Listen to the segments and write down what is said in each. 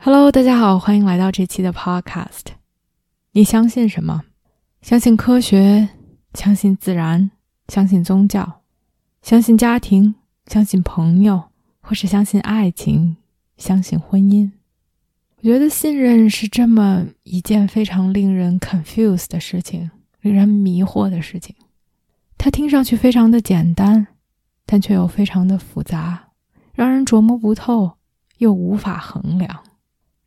Hello，大家好，欢迎来到这期的 Podcast。你相信什么？相信科学，相信自然，相信宗教，相信家庭，相信朋友，或是相信爱情，相信婚姻。我觉得信任是这么一件非常令人 confuse 的事情，令人迷惑的事情。它听上去非常的简单，但却又非常的复杂，让人琢磨不透，又无法衡量。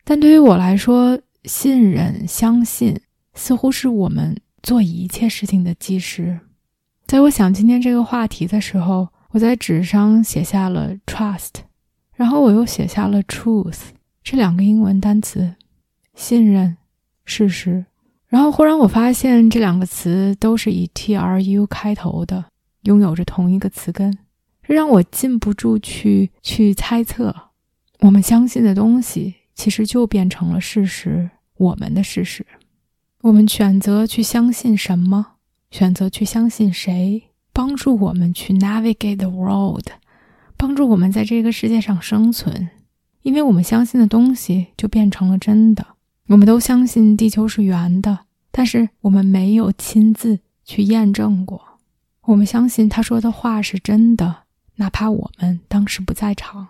但对于我来说，信任、相信似乎是我们做一切事情的基石。在我想今天这个话题的时候，我在纸上写下了 trust，然后我又写下了 truth 这两个英文单词，信任、事实。然后忽然我发现这两个词都是以 tru 开头的，拥有着同一个词根，这让我禁不住去去猜测我们相信的东西。其实就变成了事实，我们的事实。我们选择去相信什么，选择去相信谁，帮助我们去 navigate the world，帮助我们在这个世界上生存。因为我们相信的东西，就变成了真的。我们都相信地球是圆的，但是我们没有亲自去验证过。我们相信他说的话是真的，哪怕我们当时不在场。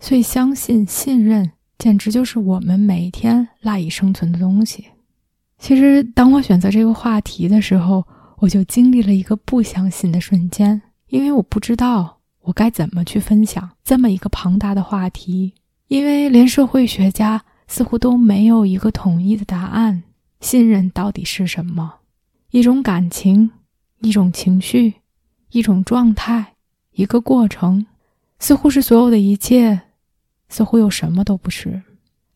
所以，相信、信任。简直就是我们每天赖以生存的东西。其实，当我选择这个话题的时候，我就经历了一个不相信的瞬间，因为我不知道我该怎么去分享这么一个庞大的话题，因为连社会学家似乎都没有一个统一的答案。信任到底是什么？一种感情，一种情绪，一种状态，一个过程，似乎是所有的一切。似乎又什么都不是，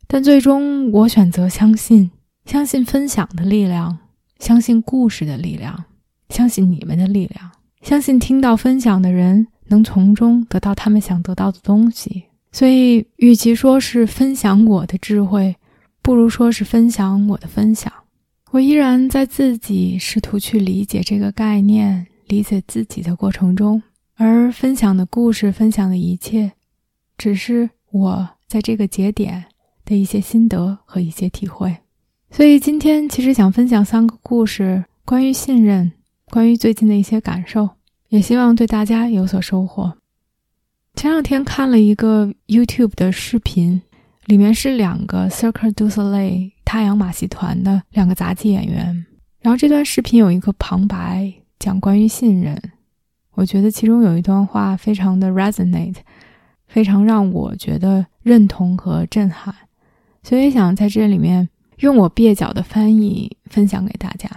但最终我选择相信，相信分享的力量，相信故事的力量，相信你们的力量，相信听到分享的人能从中得到他们想得到的东西。所以，与其说是分享我的智慧，不如说是分享我的分享。我依然在自己试图去理解这个概念、理解自己的过程中，而分享的故事、分享的一切，只是。我在这个节点的一些心得和一些体会，所以今天其实想分享三个故事，关于信任，关于最近的一些感受，也希望对大家有所收获。前两天看了一个 YouTube 的视频，里面是两个 Cirque du Soleil 太阳马戏团的两个杂技演员，然后这段视频有一个旁白讲关于信任，我觉得其中有一段话非常的 resonate。非常让我觉得认同和震撼，所以想在这里面用我蹩脚的翻译分享给大家。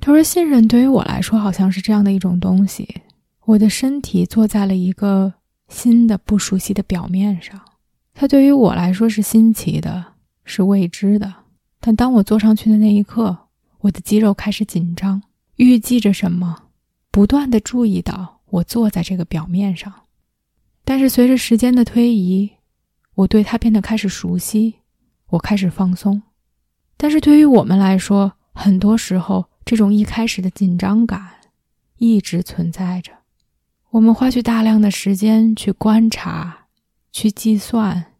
他说：“信任对于我来说，好像是这样的一种东西。我的身体坐在了一个新的、不熟悉的表面上，它对于我来说是新奇的，是未知的。但当我坐上去的那一刻，我的肌肉开始紧张，预计着什么，不断的注意到我坐在这个表面上。”但是随着时间的推移，我对它变得开始熟悉，我开始放松。但是对于我们来说，很多时候这种一开始的紧张感一直存在着。我们花去大量的时间去观察、去计算、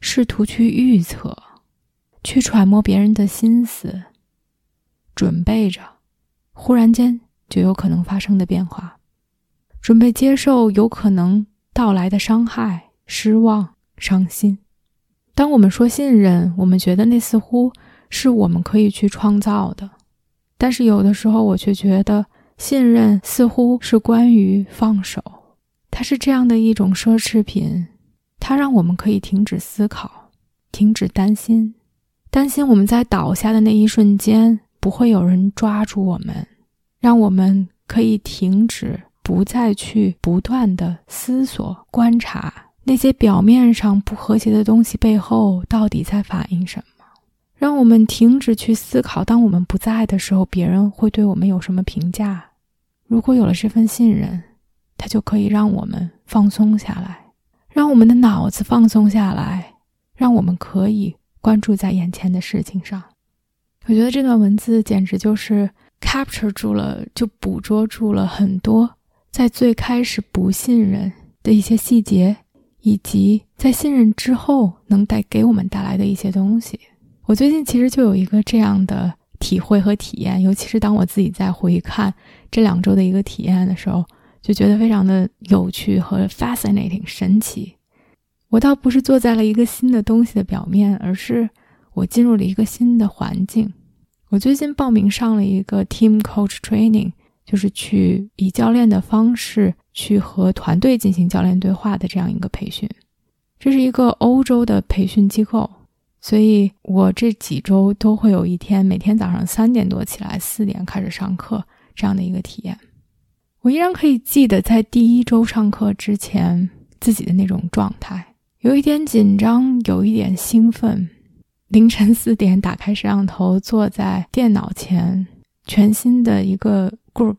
试图去预测、去揣摩别人的心思，准备着忽然间就有可能发生的变化，准备接受有可能。到来的伤害、失望、伤心。当我们说信任，我们觉得那似乎是我们可以去创造的。但是有的时候，我却觉得信任似乎是关于放手。它是这样的一种奢侈品，它让我们可以停止思考，停止担心，担心我们在倒下的那一瞬间不会有人抓住我们，让我们可以停止。不再去不断的思索、观察那些表面上不和谐的东西背后到底在反映什么？让我们停止去思考，当我们不在的时候，别人会对我们有什么评价？如果有了这份信任，它就可以让我们放松下来，让我们的脑子放松下来，让我们可以关注在眼前的事情上。我觉得这段文字简直就是 capture 住了，就捕捉住了很多在最开始不信任的一些细节，以及在信任之后能带给我们带来的一些东西。我最近其实就有一个这样的体会和体验，尤其是当我自己在回看这两周的一个体验的时候，就觉得非常的有趣和 fascinating 神奇。我倒不是坐在了一个新的东西的表面，而是我进入了一个新的环境。我最近报名上了一个 team coach training，就是去以教练的方式去和团队进行教练对话的这样一个培训。这是一个欧洲的培训机构，所以我这几周都会有一天，每天早上三点多起来，四点开始上课这样的一个体验。我依然可以记得在第一周上课之前自己的那种状态，有一点紧张，有一点兴奋。凌晨四点，打开摄像头，坐在电脑前，全新的一个 group，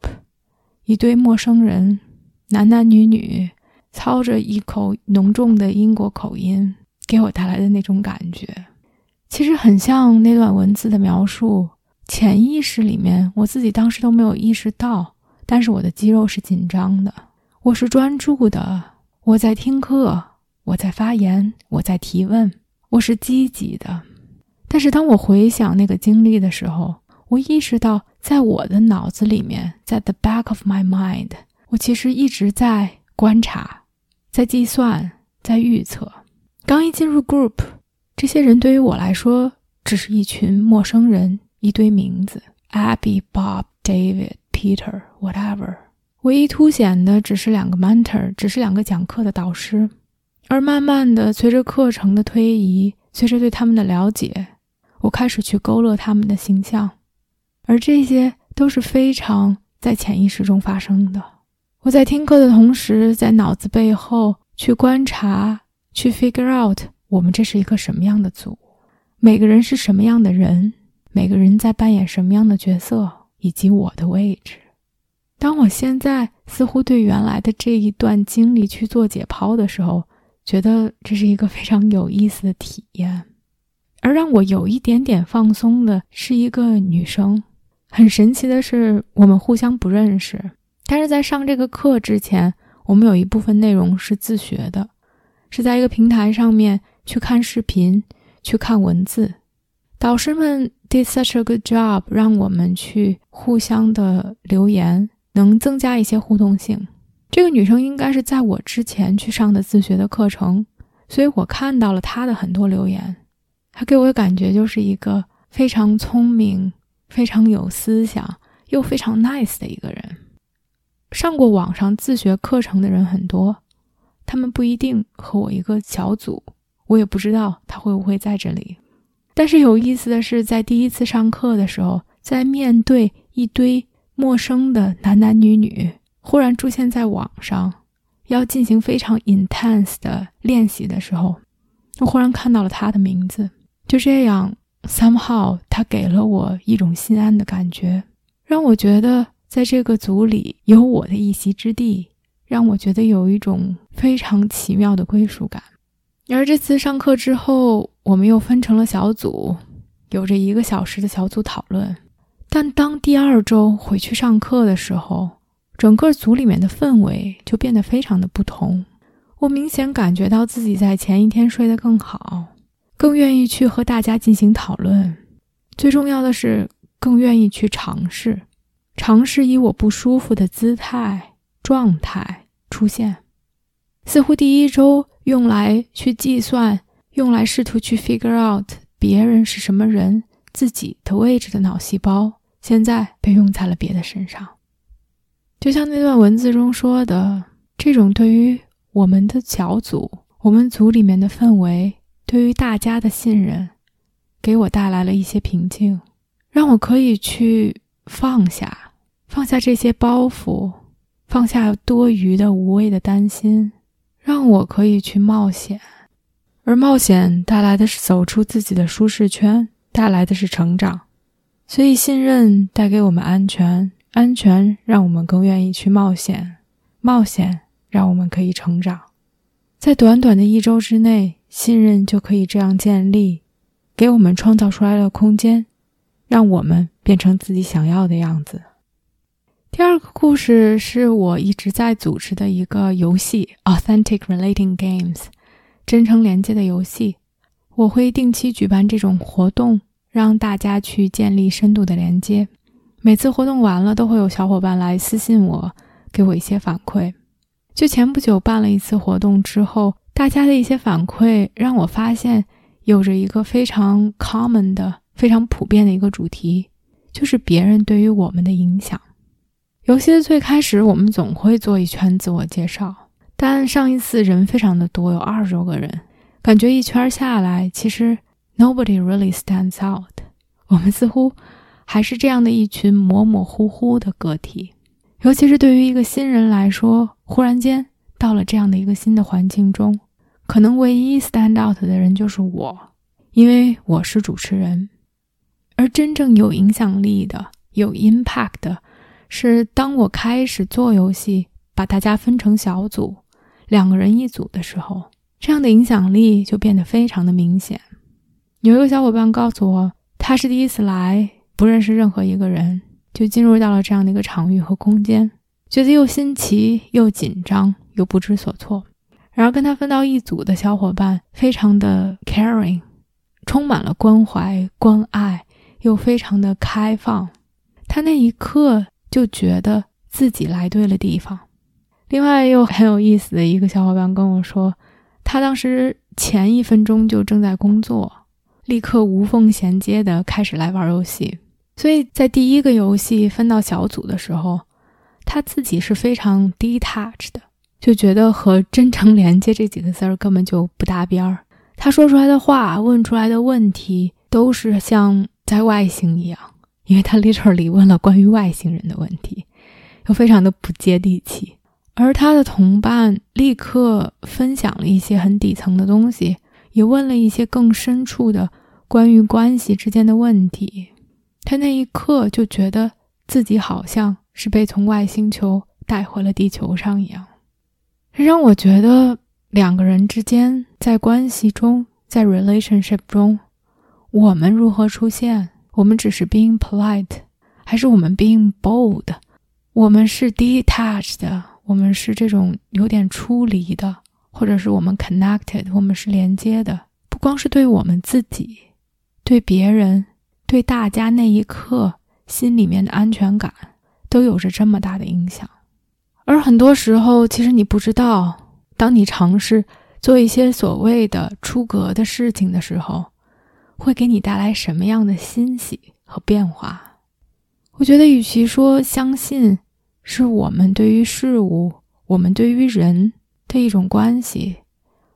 一堆陌生人，男男女女，操着一口浓重的英国口音，给我带来的那种感觉，其实很像那段文字的描述。潜意识里面，我自己当时都没有意识到，但是我的肌肉是紧张的，我是专注的，我在听课，我在发言，我在提问，我是积极的。但是当我回想那个经历的时候，我意识到，在我的脑子里面，在 the back of my mind，我其实一直在观察，在计算，在预测。刚一进入 group，这些人对于我来说只是一群陌生人，一堆名字：Abby、Bob、David、Peter、whatever。唯一凸显的只是两个 mentor，只是两个讲课的导师。而慢慢的，随着课程的推移，随着对他们的了解。我开始去勾勒他们的形象，而这些都是非常在潜意识中发生的。我在听课的同时，在脑子背后去观察，去 figure out 我们这是一个什么样的组，每个人是什么样的人，每个人在扮演什么样的角色，以及我的位置。当我现在似乎对原来的这一段经历去做解剖的时候，觉得这是一个非常有意思的体验。而让我有一点点放松的是一个女生。很神奇的是，我们互相不认识，但是在上这个课之前，我们有一部分内容是自学的，是在一个平台上面去看视频、去看文字。导师们 did such a good job，让我们去互相的留言，能增加一些互动性。这个女生应该是在我之前去上的自学的课程，所以我看到了她的很多留言。他给我的感觉就是一个非常聪明、非常有思想又非常 nice 的一个人。上过网上自学课程的人很多，他们不一定和我一个小组，我也不知道他会不会在这里。但是有意思的是，在第一次上课的时候，在面对一堆陌生的男男女女，忽然出现在网上，要进行非常 intense 的练习的时候，我忽然看到了他的名字。就这样，somehow，他给了我一种心安的感觉，让我觉得在这个组里有我的一席之地，让我觉得有一种非常奇妙的归属感。而这次上课之后，我们又分成了小组，有着一个小时的小组讨论。但当第二周回去上课的时候，整个组里面的氛围就变得非常的不同。我明显感觉到自己在前一天睡得更好。更愿意去和大家进行讨论，最重要的是更愿意去尝试，尝试以我不舒服的姿态状态出现。似乎第一周用来去计算，用来试图去 figure out 别人是什么人，自己的位置的脑细胞，现在被用在了别的身上。就像那段文字中说的，这种对于我们的小组，我们组里面的氛围。对于大家的信任，给我带来了一些平静，让我可以去放下，放下这些包袱，放下多余的、无谓的担心，让我可以去冒险，而冒险带来的是走出自己的舒适圈，带来的是成长。所以，信任带给我们安全，安全让我们更愿意去冒险，冒险让我们可以成长。在短短的一周之内，信任就可以这样建立，给我们创造出来了空间，让我们变成自己想要的样子。第二个故事是我一直在组织的一个游戏，Authentic Relating Games，真诚连接的游戏。我会定期举办这种活动，让大家去建立深度的连接。每次活动完了，都会有小伙伴来私信我，给我一些反馈。就前不久办了一次活动之后，大家的一些反馈让我发现，有着一个非常 common 的、非常普遍的一个主题，就是别人对于我们的影响。游戏的最开始，我们总会做一圈自我介绍，但上一次人非常的多，有二十多个人，感觉一圈下来，其实 nobody really stands out。我们似乎还是这样的一群模模糊糊的个体，尤其是对于一个新人来说，忽然间到了这样的一个新的环境中，可能唯一 stand out 的人就是我，因为我是主持人，而真正有影响力的、有 impact 的。是当我开始做游戏，把大家分成小组，两个人一组的时候，这样的影响力就变得非常的明显。有一个小伙伴告诉我，他是第一次来，不认识任何一个人，就进入到了这样的一个场域和空间，觉得又新奇又紧张又不知所措。然而跟他分到一组的小伙伴非常的 caring，充满了关怀关爱，又非常的开放。他那一刻。就觉得自己来对了地方。另外，又很有意思的一个小伙伴跟我说，他当时前一分钟就正在工作，立刻无缝衔接的开始来玩游戏。所以在第一个游戏分到小组的时候，他自己是非常 detached 的，就觉得和真诚连接这几个字儿根本就不搭边儿。他说出来的话，问出来的问题，都是像在外星一样。因为他 literally 问了关于外星人的问题，又非常的不接地气，而他的同伴立刻分享了一些很底层的东西，也问了一些更深处的关于关系之间的问题。他那一刻就觉得自己好像是被从外星球带回了地球上一样，让我觉得两个人之间在关系中，在 relationship 中，我们如何出现？我们只是 being polite，还是我们 being bold？我们是 detached，我们是这种有点出离的，或者是我们 connected，我们是连接的。不光是对我们自己，对别人，对大家那一刻心里面的安全感，都有着这么大的影响。而很多时候，其实你不知道，当你尝试做一些所谓的出格的事情的时候。会给你带来什么样的欣喜和变化？我觉得，与其说相信是我们对于事物、我们对于人的一种关系，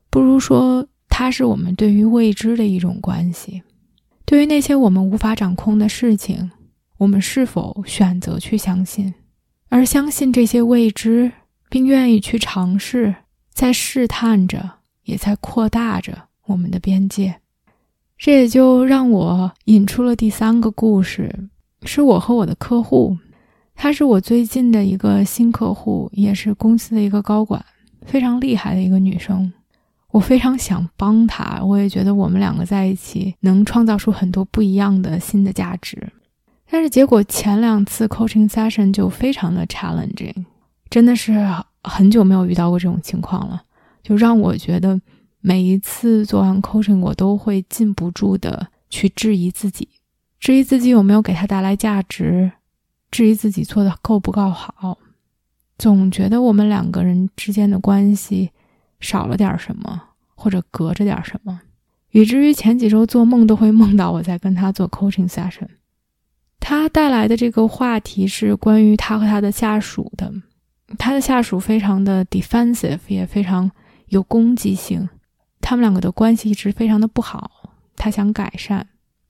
不如说它是我们对于未知的一种关系。对于那些我们无法掌控的事情，我们是否选择去相信？而相信这些未知，并愿意去尝试，在试探着，也在扩大着我们的边界。这也就让我引出了第三个故事，是我和我的客户，她是我最近的一个新客户，也是公司的一个高管，非常厉害的一个女生。我非常想帮她，我也觉得我们两个在一起能创造出很多不一样的新的价值。但是结果前两次 coaching session 就非常的 challenging，真的是很久没有遇到过这种情况了，就让我觉得。每一次做完 coaching，我都会禁不住的去质疑自己，质疑自己有没有给他带来价值，质疑自己做的够不够好，总觉得我们两个人之间的关系少了点什么，或者隔着点什么，以至于前几周做梦都会梦到我在跟他做 coaching session。他带来的这个话题是关于他和他的下属的，他的下属非常的 defensive，也非常有攻击性。他们两个的关系一直非常的不好，他想改善，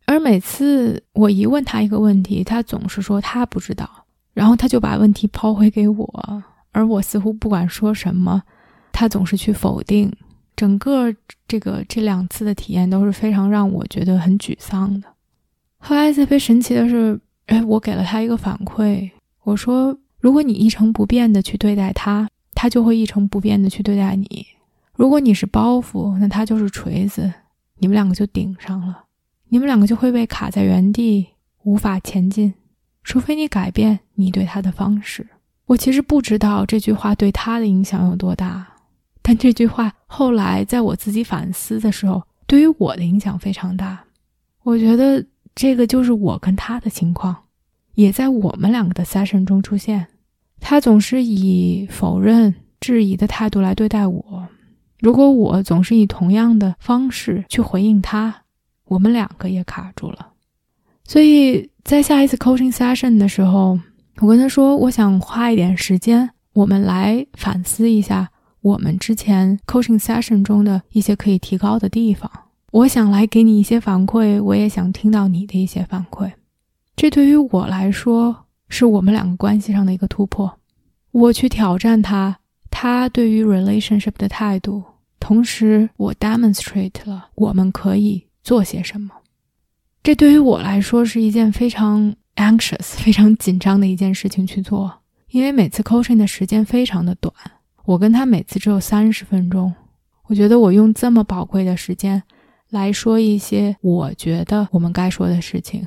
而每次我一问他一个问题，他总是说他不知道，然后他就把问题抛回给我，而我似乎不管说什么，他总是去否定。整个这个这两次的体验都是非常让我觉得很沮丧的。后来特别神奇的是，哎，我给了他一个反馈，我说：如果你一成不变的去对待他，他就会一成不变的去对待你。如果你是包袱，那他就是锤子，你们两个就顶上了，你们两个就会被卡在原地，无法前进。除非你改变你对他的方式。我其实不知道这句话对他的影响有多大。但这句话后来在我自己反思的时候，对于我的影响非常大。我觉得这个就是我跟他的情况，也在我们两个的 session 中出现。他总是以否认、质疑的态度来对待我。如果我总是以同样的方式去回应他，我们两个也卡住了。所以在下一次 coaching session 的时候，我跟他说，我想花一点时间，我们来反思一下。我们之前 coaching session 中的一些可以提高的地方，我想来给你一些反馈，我也想听到你的一些反馈。这对于我来说，是我们两个关系上的一个突破。我去挑战他，他对于 relationship 的态度，同时我 demonstrate 了我们可以做些什么。这对于我来说是一件非常 anxious、非常紧张的一件事情去做，因为每次 coaching 的时间非常的短。我跟他每次只有三十分钟，我觉得我用这么宝贵的时间来说一些我觉得我们该说的事情，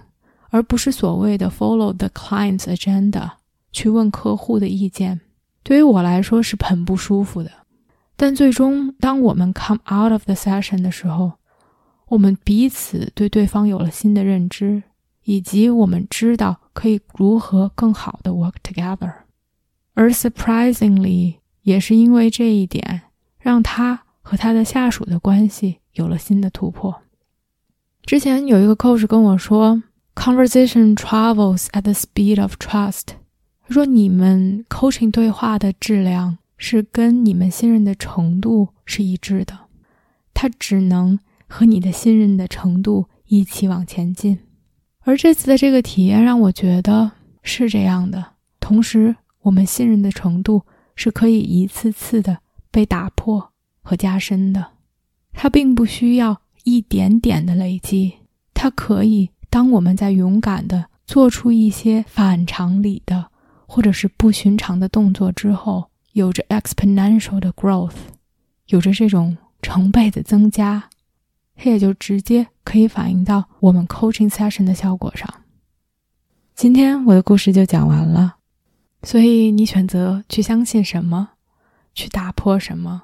而不是所谓的 follow the client's agenda 去问客户的意见，对于我来说是很不舒服的。但最终，当我们 come out of the session 的时候，我们彼此对对方有了新的认知，以及我们知道可以如何更好的 work together，而 surprisingly。也是因为这一点，让他和他的下属的关系有了新的突破。之前有一个 coach 跟我说，conversation travels at the speed of trust。他说，你们 coaching 对话的质量是跟你们信任的程度是一致的，他只能和你的信任的程度一起往前进。而这次的这个体验让我觉得是这样的，同时我们信任的程度。是可以一次次的被打破和加深的，它并不需要一点点的累积，它可以当我们在勇敢的做出一些反常理的或者是不寻常的动作之后，有着 exponential 的 growth，有着这种成倍的增加，它也就直接可以反映到我们 coaching session 的效果上。今天我的故事就讲完了。所以，你选择去相信什么，去打破什么，